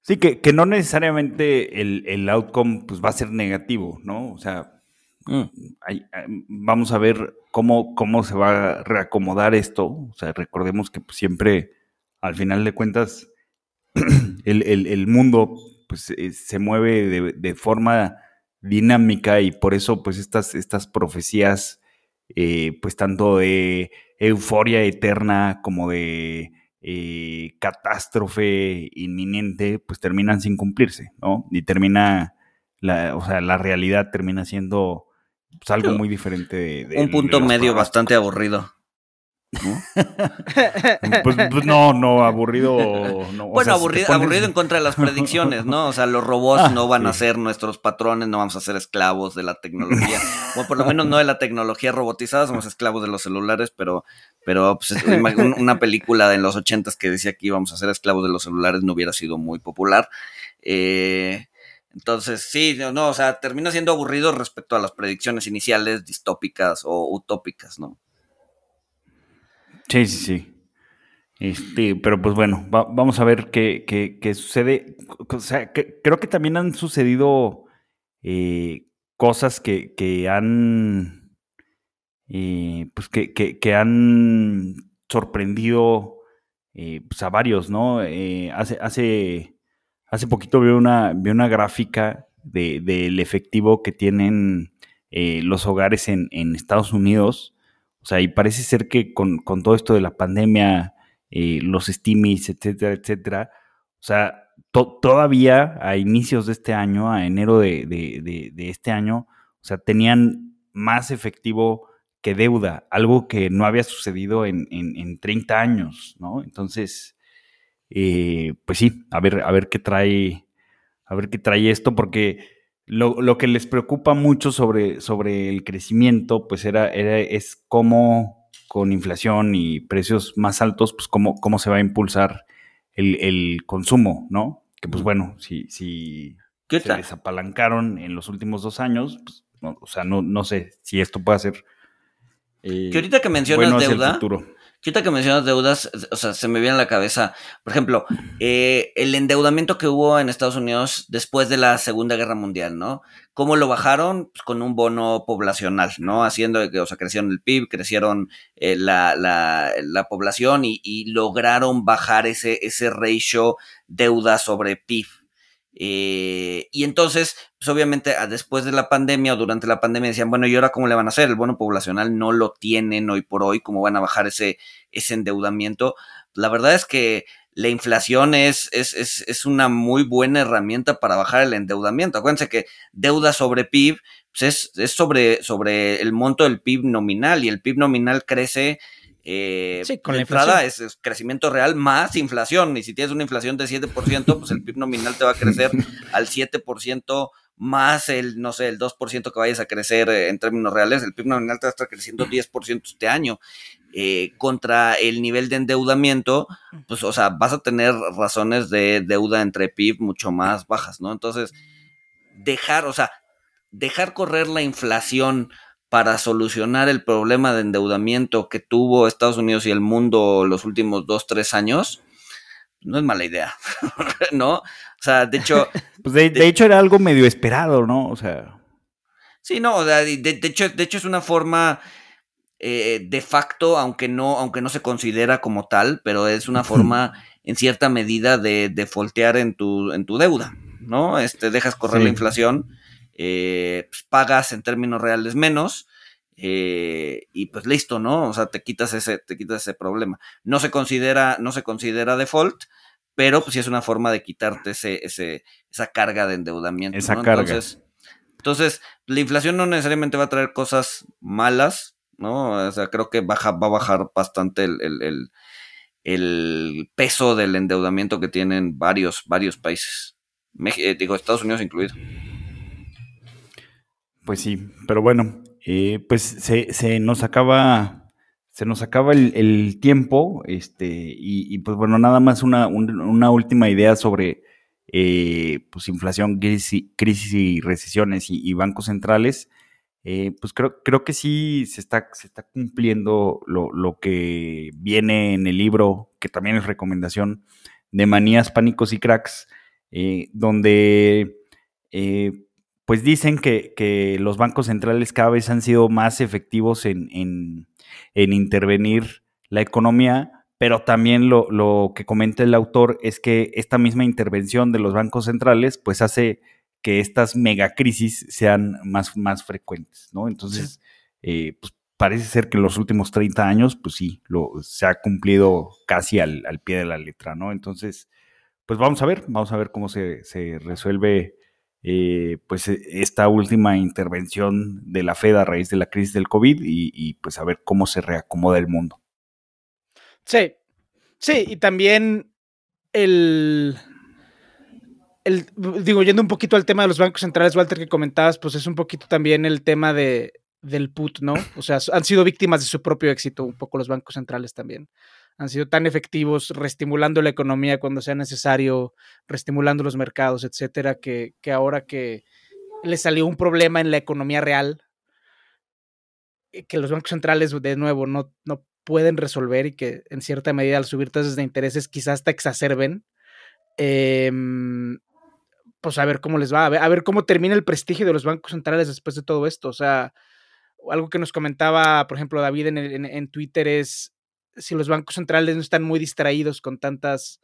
Sí, que, que no necesariamente el, el, outcome pues, va a ser negativo, ¿no? O sea, mm. hay, hay, vamos a ver cómo, cómo se va a reacomodar esto. O sea, recordemos que pues, siempre, al final de cuentas, el, el, el mundo pues, eh, se mueve de, de, forma dinámica y por eso pues estas, estas profecías, eh, pues tanto de euforia eterna como de eh, catástrofe inminente, pues terminan sin cumplirse, ¿no? Y termina, la, o sea, la realidad termina siendo pues, algo muy diferente de, de Un punto medio bastante aburrido. ¿No? pues, pues, no, no, aburrido. No. Bueno, aburrido, aburrido en contra de las predicciones, ¿no? O sea, los robots ah, no van a ser nuestros patrones, no vamos a ser esclavos de la tecnología. o por lo menos no de la tecnología robotizada, somos esclavos de los celulares, pero, pero pues, una película de los ochentas que decía que íbamos a ser esclavos de los celulares no hubiera sido muy popular. Eh, entonces, sí, no, o sea, termina siendo aburrido respecto a las predicciones iniciales distópicas o utópicas, ¿no? Sí, sí, sí. Este, pero pues bueno, vamos a ver qué, qué, sucede. O sea, creo que también han sucedido eh, cosas que, que han. Eh, pues que, que, han sorprendido eh, pues a varios, ¿no? hace, hace Hace poquito vi una, vi una gráfica del efectivo que tienen los hogares en, Estados Unidos. O sea, y parece ser que con, todo esto de la pandemia, eh, los stimis, etcétera, etcétera, o sea, todavía a inicios de este año, a enero de, este año, o sea, tenían más efectivo que deuda, algo que no había sucedido en, en, en 30 años, ¿no? Entonces, eh, pues sí, a ver, a ver qué trae, a ver qué trae esto, porque lo, que les preocupa mucho sobre, sobre el crecimiento, pues era, era, es cómo con inflación y precios más altos, pues cómo, cómo se va a impulsar el, consumo, ¿no? Que pues bueno, si, si se desapalancaron en los últimos dos años, pues, o sea, no, no sé si esto puede ser. Eh, que ahorita que mencionas deuda, Ahorita que mencionas deudas, o sea, se me viene a la cabeza, por ejemplo, eh, el endeudamiento que hubo en Estados Unidos después de la Segunda Guerra Mundial, ¿no? ¿Cómo lo bajaron? Pues con un bono poblacional, ¿no? Haciendo que, o sea, crecieron el PIB, crecieron eh, la, la, la, población y, lograron bajar ese, ese ratio deuda sobre PIB. Eh, y entonces, pues obviamente, después de la pandemia o durante la pandemia decían, bueno, ¿y ahora cómo le van a hacer? El bono poblacional no lo tienen hoy por hoy, ¿cómo van a bajar ese, ese endeudamiento? La verdad es que la inflación es, es, es, es una muy buena herramienta para bajar el endeudamiento. Acuérdense que deuda sobre PIB pues es, es sobre, sobre el monto del PIB nominal y el PIB nominal crece eh, sí, con la entrada es, crecimiento real más inflación. Y si tienes una inflación de 7%, pues el PIB nominal te va a crecer al 7% más el, no sé, el 2% que vayas a crecer eh, en términos reales. El PIB nominal te va a estar creciendo 10% este año. Eh, contra el nivel de endeudamiento, pues, o sea, vas a tener razones de deuda entre PIB mucho más bajas, ¿no? Entonces, dejar, o sea, dejar correr la inflación para solucionar el problema de endeudamiento que tuvo Estados Unidos y el mundo los últimos dos, tres años, no es mala idea, ¿no? O sea, de hecho... pues de, hecho era algo medio esperado, ¿no? O sea... Sí, no, de, de hecho, de hecho es una forma eh, de facto, aunque no, aunque no se considera como tal, pero es una forma en cierta medida de, de foltear en tu, en tu deuda, ¿no? Este, dejas correr la inflación eh, pues, pagas en términos reales menos. Eh, y pues listo, ¿no? O sea, te quitas ese, te quitas ese problema. No se considera, no se considera default, pero pues sí es una forma de quitarte ese, ese, esa carga de endeudamiento. Esa carga. Entonces, entonces, la inflación no necesariamente va a traer cosas malas, ¿no? O sea, creo que baja, va a bajar bastante el, el, el, peso del endeudamiento que tienen varios, varios países. Eh, digo, Estados Unidos incluido. Pues sí, pero bueno, eh, pues se, nos acaba, se nos acaba el, tiempo, este, y, pues bueno, nada más una, última idea sobre eh, pues inflación, crisis, y recesiones y, bancos centrales. Eh, pues creo, creo que sí se está, se está cumpliendo lo, que viene en el libro, que también es recomendación, de manías, pánicos y cracks, donde pues dicen que, los bancos centrales cada vez han sido más efectivos en, intervenir la economía, pero también lo, que comenta el autor es que esta misma intervención de los bancos centrales pues hace que estas megacrisis sean más, más frecuentes, ¿no? Entonces, eh, pues parece ser que en los últimos 30 años, pues sí, lo, se ha cumplido casi al, pie de la letra, ¿no? Entonces, pues vamos a ver, vamos a ver cómo se, se resuelve eh, pues e, esta última intervención de la Fed a raíz de la crisis del COVID y, pues a ver cómo se reacomoda el mundo. Sí, sí, y también el, el, digo, yendo un poquito al tema de los bancos centrales, Walter, que comentabas, pues es un poquito también el tema de, del put, ¿no? O sea, han sido víctimas de su propio éxito un poco los bancos centrales también. Han sido tan efectivos reestimulando la economía cuando sea necesario, reestimulando los mercados, etcétera, que, que ahora que le salió un problema en la economía real, eh, que los bancos centrales, de nuevo, no, no pueden resolver y que en cierta medida al subir tasas de intereses quizás hasta exacerben. Em, pues a ver cómo les va, a ver, a ver, cómo termina el prestigio de los bancos centrales después de todo esto. O sea, algo que nos comentaba, por ejemplo, David en, en, Twitter es si los bancos centrales no están muy distraídos con tantas,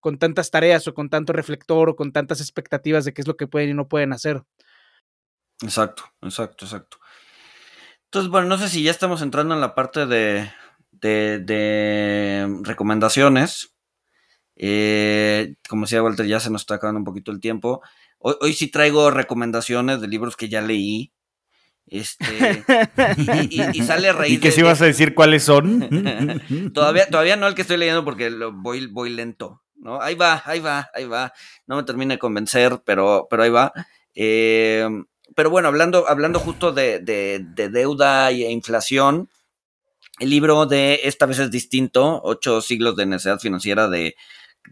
con tantas tareas o con tanto reflector o con tantas expectativas de qué es lo que pueden y no pueden hacer. Exacto, exacto, exacto. Entonces, bueno, no sé si ya estamos entrando en la parte de, de, recomendaciones. Eh, como decía Walter, ya se nos está acabando un poquito el tiempo. Hoy, hoy sí traigo recomendaciones de libros que ya leí. Este, y, sale raíz ¿Y que si vas a decir cuáles son? todavía, todavía no el que estoy leyendo porque lo voy, voy lento. ¿no? Ahí va, ahí va, ahí va. No me termina de convencer, pero, pero ahí va. Eh, pero bueno, hablando, hablando justo de, de, deuda e inflación, el libro de Esta vez es distinto, Ocho siglos de necesidad financiera de,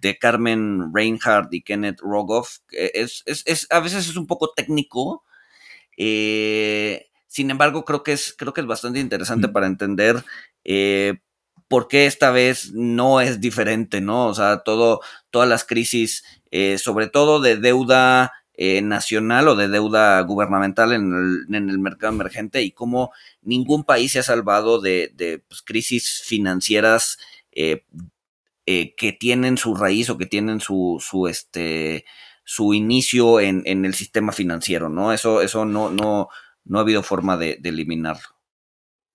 de Carmen Reinhardt y Kenneth Rogoff, es, es, es, a veces es un poco técnico, eh, sin embargo, creo que es, creo que es bastante interesante para entender eh, por qué esta vez no es diferente, ¿no? O sea, todo, todas las crisis, eh, sobre todo de deuda nacional o de deuda gubernamental en el, mercado emergente y cómo ningún país se ha salvado de, pues, crisis financieras que tienen su raíz o que tienen su, su este, su inicio en, en, el sistema financiero, ¿no? Eso, eso no, no, no ha habido forma de, eliminarlo.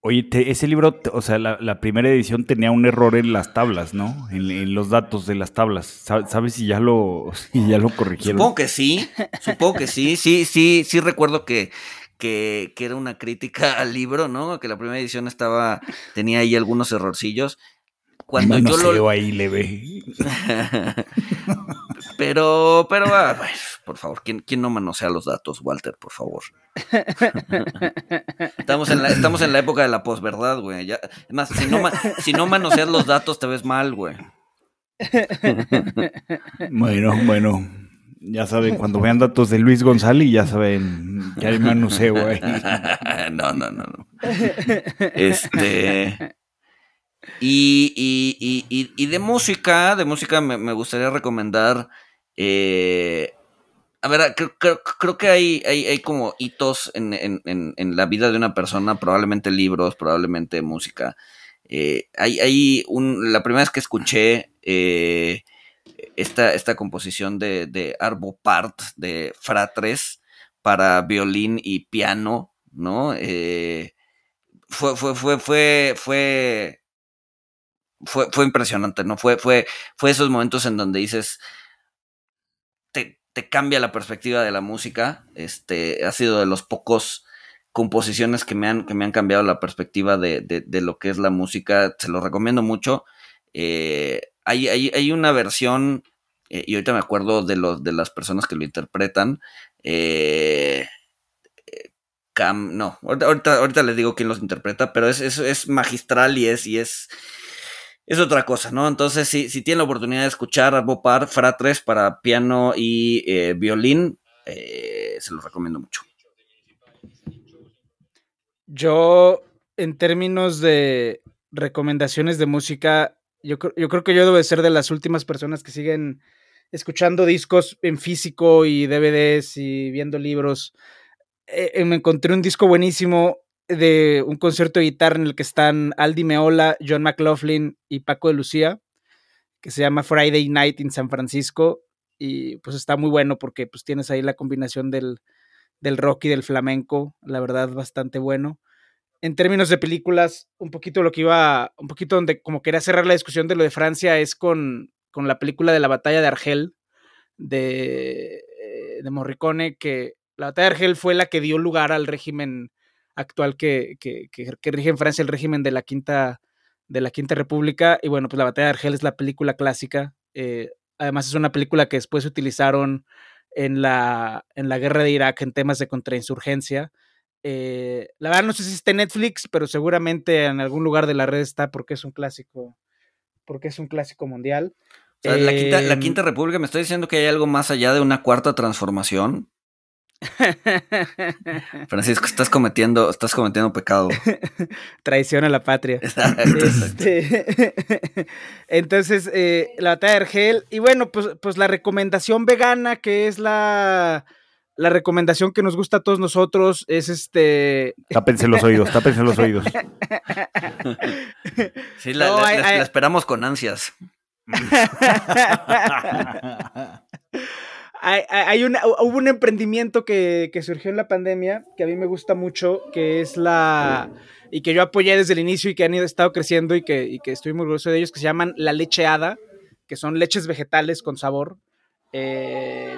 Oye, ese libro, o sea, la, primera edición tenía un error en las tablas, ¿no? En, los datos de las tablas. ¿Sabes si ya lo, si ya lo corrigieron? Supongo que sí, supongo que sí, sí, sí, sí recuerdo que, que, que, era una crítica al libro, ¿no? Que la primera edición estaba, tenía ahí algunos errorcillos. Cuando yo lo ahí le ve. pero, pero, ah, por favor, ¿quién, ¿quién, no manosea los datos, Walter, por favor? estamos, en la, estamos en la época de la posverdad, güey. Ya, más, si no, si no manoseas los datos, te ves mal, güey. bueno, bueno. Ya saben, cuando vean datos de Luis González, ya saben que hay manoseo ahí. no, no, no, no. Este. Y, y, y, y, de música, de música me, gustaría recomendar. Eh, a ver, creo, creo, que hay, hay, hay, como hitos en, en, en, la vida de una persona, probablemente libros, probablemente música. Eh, hay, hay un, la primera vez que escuché eh, esta, esta composición de, de Part, de Fratres, para violín y piano, ¿no? fue, fue, fue, fue, fue fue, fue impresionante, ¿no? Fue, fue, fue esos momentos en donde dices, te, cambia la perspectiva de la música. Este, ha sido de los pocos composiciones que me han, que me han cambiado la perspectiva de, de, lo que es la música. Se lo recomiendo mucho. Eh, hay, hay, hay, una versión, eh, y ahorita me acuerdo de, los, de las personas que lo interpretan. Eh, Cam, no, ahorita, ahorita, les digo quién los interpreta, pero es, es, es magistral y es, y es es otra cosa, ¿no? Entonces, si, si tienen la oportunidad de escuchar a Bopar Fratres para piano y eh, violín, eh, se los recomiendo mucho. Yo, en términos de recomendaciones de música, yo, yo creo que yo debo de ser de las últimas personas que siguen escuchando discos en físico y DVDs y viendo libros. Eh, me encontré un disco buenísimo de un concierto de guitarra en el que están Aldi Meola, John McLaughlin y Paco de Lucía, que se llama Friday Night in San Francisco. Y pues está muy bueno porque pues tienes ahí la combinación del, del rock y del flamenco, la verdad bastante bueno. En términos de películas, un poquito lo que iba, un poquito donde como quería cerrar la discusión de lo de Francia es con, con la película de la batalla de Argel de, eh, de Morricone, que la batalla de Argel fue la que dio lugar al régimen actual que, que, rige en Francia, el régimen de la quinta, de la Quinta República. Y bueno, pues la batalla de Argel es la película clásica. Eh, además es una película que después utilizaron en la, en la guerra de Irak en temas de contrainsurgencia. Eh, la verdad no sé si está en Netflix, pero seguramente en algún lugar de la red está porque es un clásico, porque es un clásico mundial. la, quinta, la, Em, Quinta, República, ¿me está diciendo que hay algo más allá de una cuarta transformación? Francisco, estás cometiendo, estás cometiendo pecado. Traición a la patria. Este, entonces, eh, la batalla de Argel. Y bueno, pues, pues la recomendación vegana, que es la, la recomendación que nos gusta a todos nosotros, es este. Tápense los oídos, tápense los oídos. Sí, la, No, la- hay- la- hay- la esperamos con ansias. Hay, una- hubo un emprendimiento que, que surgió en la pandemia que a mí me gusta mucho, que es la. y que yo apoyé desde el inicio y que han ido, estado creciendo y que, y que estoy muy orgulloso de ellos, que se llaman la lecheada, que son leches vegetales con sabor. eh,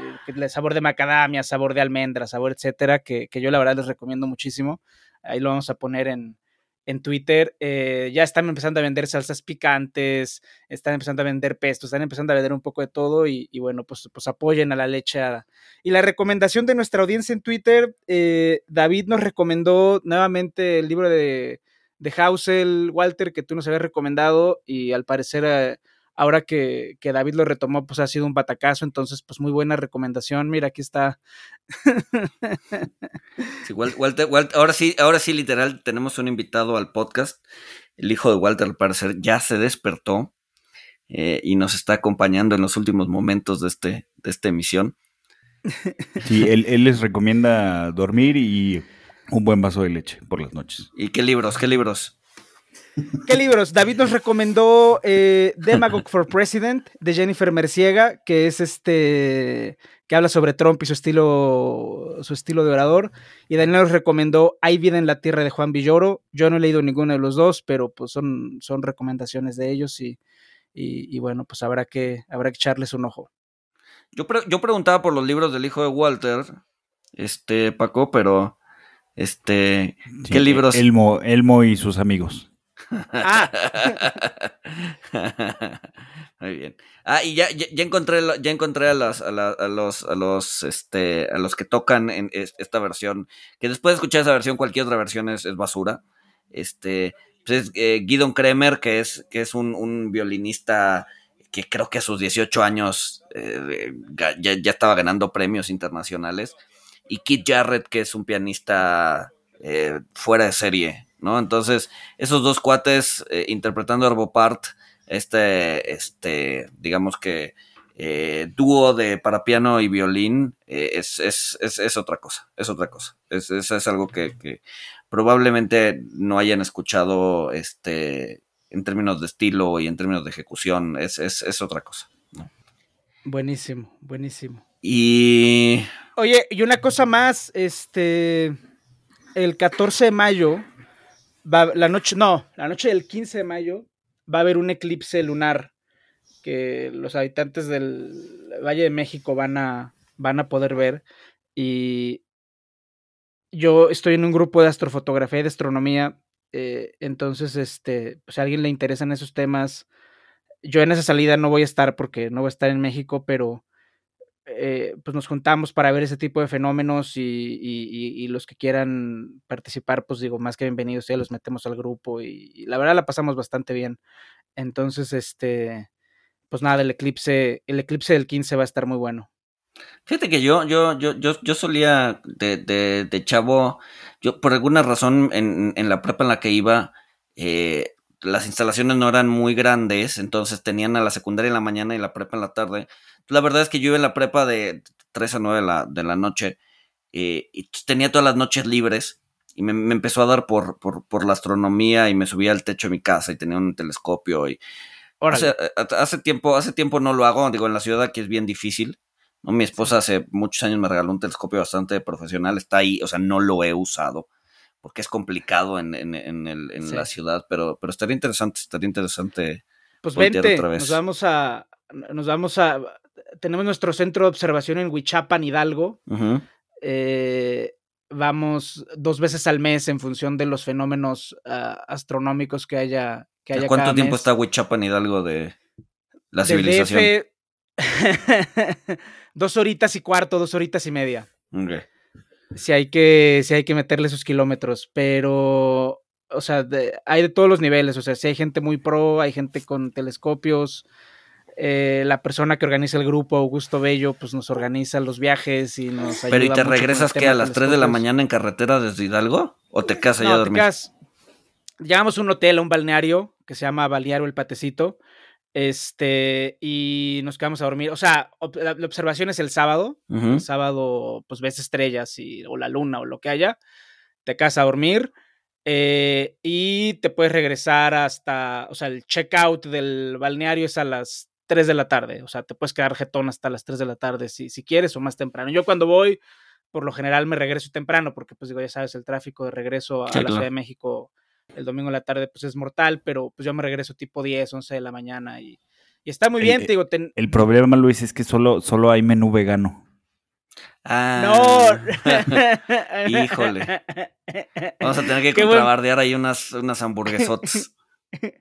sabor de macadamia, sabor de almendra, sabor, etcétera, que, que yo la verdad les recomiendo muchísimo. Ahí lo vamos a poner en, en Twitter. Eh, ya están empezando a vender salsas picantes, están empezando a vender pesto, están empezando a vender un poco de todo y, bueno, pues, pues apoyen a la lecheada. Y la recomendación de nuestra audiencia en Twitter, eh, David nos recomendó nuevamente el libro de, de Hausel, Walter, que tú nos habías recomendado y al parecer... eh, Ahora que, que David lo retomó, pues ha sido un batacazo, entonces pues muy buena recomendación. Mira, aquí está Sí, Wal- Walter, Walter- ahora sí, ahora sí, literal, tenemos un invitado al podcast. El hijo de Walter, al parecer, ya se despertó eh, y nos está acompañando en los últimos momentos de, este, de esta emisión. Sí, él, él les recomienda dormir y un buen vaso de leche por las noches. ¿Y qué libros? ¿Qué libros? ¿Qué libros? David nos recomendó eh, Demagogue for President de Jennifer Merciega, que es este que habla sobre Trump y su estilo, su estilo de orador. Y Daniel nos recomendó Hay vida en la tierra de Juan Villoro. Yo no he leído ninguno de los dos, pero pues son, son recomendaciones de ellos y, y, y bueno, pues habrá que, habrá que echarles un ojo. Yo, pre- yo preguntaba por los libros del hijo de Walter, este, Paco, pero, este, Sí, ¿qué libros? Elmo, Elmo y sus amigos. Ah, Muy bien. Ah, y ya, ya, ya encontré, ya encontré a, las- a, los, a los, este, a los que tocan en es- esta versión. Que después de escuchar esa versión, cualquier otra versión es, basura. Este, pues es eh, Guidon Kremer, que es, que es un, violinista que creo que a sus 18 años eh, ya, ya estaba ganando premios internacionales. Y Keith Jarrett, que es un pianista eh, fuera de serie, ¿no? Entonces, esos dos cuates eh, interpretando Arvo Part, este, este, digamos que eh, dúo de para piano y violín, eh, es, es, es, es otra cosa, es otra cosa. Es, es, algo que, que probablemente no hayan escuchado este, en términos de estilo y en términos de ejecución, es, es, es otra cosa. buenísimo, buenísimo. Y Oye, y una cosa más, este, el 14 de mayo, la noche, no, la noche del 15 de mayo va a haber un eclipse lunar que los habitantes del Valle de México van a, van a poder ver y yo estoy en un grupo de astrofotografía y de astronomía, eh, entonces, este, pues, si a alguien le interesan esos temas, yo en esa salida no voy a estar porque no voy a estar en México, pero eh, pues nos juntamos para ver ese tipo de fenómenos y, y- los que quieran participar, pues digo, más que bienvenidos, ya los metemos al grupo y, la verdad la pasamos bastante bien. Entonces, este, pues nada, el eclipse, el eclipse del 15 va a estar muy bueno. Fíjate que yo, yo, yo, yo, yo solía de, chavo, yo por alguna razón en, en la prepa en la que iba, eh, las instalaciones no eran muy grandes, entonces tenían a la secundaria en la mañana y la prepa en la tarde. La verdad es que yo iba en la prepa de 3 a 9 de la, de la noche eh, y tenía todas las noches libres y me, me empezó a dar por, por, por la astronomía y me subía al techo de mi casa y tenía un telescopio y hace, eh, hace tiempo, hace tiempo no lo hago, digo, en la ciudad aquí es bien difícil. ¿no? Mi esposa hace muchos años me regaló un telescopio bastante profesional, está ahí, o sea, no lo he usado porque es complicado en, en, en, el, en Sí. la ciudad, pero, pero estaría interesante, estaría interesante. Pues vente, otra vez. nos vamos a, nos vamos a, tenemos nuestro centro de observación en Huichapan, Hidalgo. Eh, vamos dos veces al mes en función de los fenómenos ah, astronómicos que haya, que haya ¿Cuánto cada tiempo mes. está Huichapan Hidalgo de la civilización? DF, dos horitas y cuarto, dos horitas y media. Ok. Si hay que, si hay que meterle esos kilómetros, pero, o sea, de- hay de todos los niveles, o sea, si hay gente muy pro, hay gente con telescopios, eh, la persona que organiza el grupo, Augusto Bello, pues nos organiza los viajes y nos ayuda Pero ¿y te regresas que a las 3 de la mañana en carretera desde Hidalgo? ¿O te quedas allá No, a te dormir? quedas- a un hotel, a un balneario que se llama Balneario El Patecito. Este, y nos quedamos a dormir. O sea, la, la observación es el sábado. El sábado, pues ves estrellas y, o la luna o lo que haya. Te quedas a dormir. eh, y te puedes regresar hasta. O sea, el checkout del balneario es a las 3 de la tarde. O sea, te puedes quedar jetón hasta las 3 de la tarde si, si quieres o más temprano. Yo cuando voy, por lo general me regreso temprano, porque pues digo, ya sabes, el tráfico de regreso a Sí, la claro. Ciudad de México el domingo en la tarde pues es mortal, pero pues yo me regreso tipo 10, 11 de la mañana y, y está muy El- bien, te digo, ten- El problema, Luis, es que solo, solo hay menú vegano. Ah, no. Híjole. Vamos a tener que Qué buen- contrabardear ahí unas, unas hamburguesotas.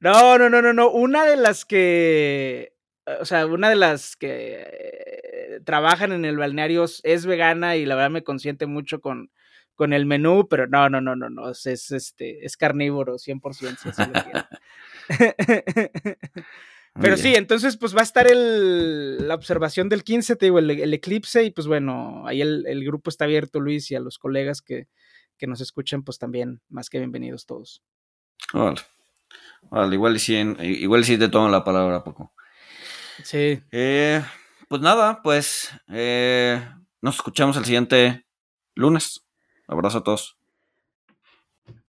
No, no, no, no, no. Una de las que, o sea, una de las que eh, trabajan en el balneario es vegana y la verdad me consiente mucho con, con el menú, pero no, no, no, no, no, es, es, este, es carnívoro 100%, si lo. Muy Pero sí, entonces pues va a estar el, la observación del 15, te digo, el, el eclipse y pues bueno, ahí el, el grupo está abierto, Luis, y a los colegas que, que nos escuchan, pues también más que bienvenidos todos. Vale. Vale, igual y sí, igual y sí te tomo la palabra poco. Sí, Eh, pues nada, pues eh, nos escuchamos el siguiente lunes. Abrazo a todos.